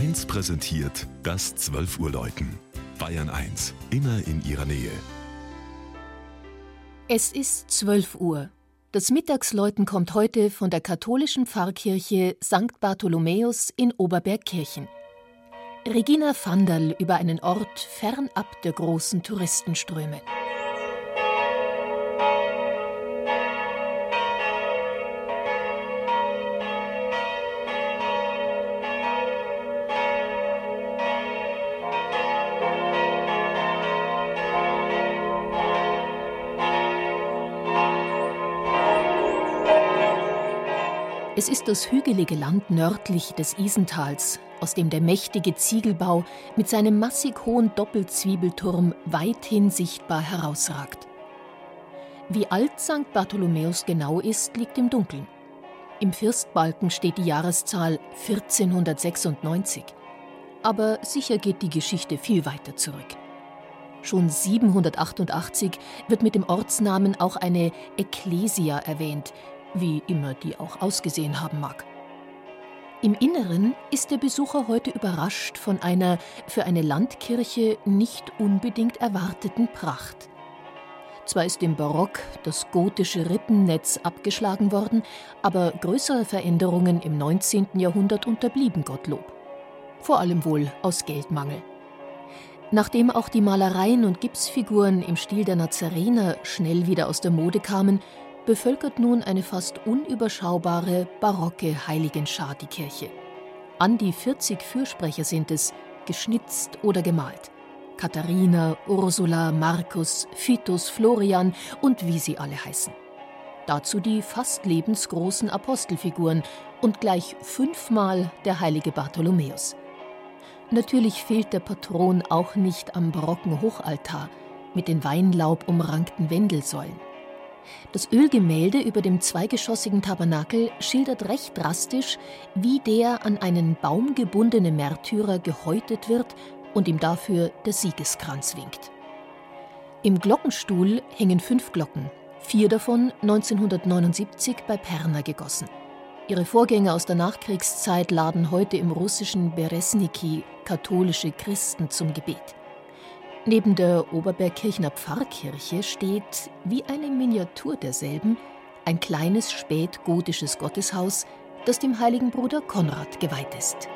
1 präsentiert das 12 Uhr Läuten. Bayern 1, immer in ihrer Nähe. Es ist 12 Uhr. Das Mittagsläuten kommt heute von der katholischen Pfarrkirche St. Bartholomäus in Oberbergkirchen. Regina Vanderl über einen Ort fernab der großen Touristenströme. Es ist das hügelige Land nördlich des Isentals, aus dem der mächtige Ziegelbau mit seinem massig hohen Doppelzwiebelturm weithin sichtbar herausragt. Wie alt St. Bartholomäus genau ist, liegt im Dunkeln. Im Firstbalken steht die Jahreszahl 1496. Aber sicher geht die Geschichte viel weiter zurück. Schon 788 wird mit dem Ortsnamen auch eine Ekklesia erwähnt, wie immer die auch ausgesehen haben mag. Im Inneren ist der Besucher heute überrascht von einer für eine Landkirche nicht unbedingt erwarteten Pracht. Zwar ist im Barock das gotische Rippennetz abgeschlagen worden, aber größere Veränderungen im 19. Jahrhundert unterblieben Gottlob. Vor allem wohl aus Geldmangel. Nachdem auch die Malereien und Gipsfiguren im Stil der Nazarener schnell wieder aus der Mode kamen, bevölkert nun eine fast unüberschaubare barocke Heiligenschar die Kirche. An die 40 Fürsprecher sind es, geschnitzt oder gemalt. Katharina, Ursula, Markus, Fitus, Florian und wie sie alle heißen. Dazu die fast lebensgroßen Apostelfiguren und gleich fünfmal der heilige Bartholomäus. Natürlich fehlt der Patron auch nicht am barocken Hochaltar mit den weinlaubumrankten Wendelsäulen. Das Ölgemälde über dem zweigeschossigen Tabernakel schildert recht drastisch, wie der an einen Baum gebundene Märtyrer gehäutet wird und ihm dafür der Siegeskranz winkt. Im Glockenstuhl hängen fünf Glocken, vier davon 1979 bei Perna gegossen. Ihre Vorgänger aus der Nachkriegszeit laden heute im russischen Beresniki katholische Christen zum Gebet. Neben der Oberbergkirchner Pfarrkirche steht, wie eine Miniatur derselben, ein kleines spätgotisches Gotteshaus, das dem heiligen Bruder Konrad geweiht ist.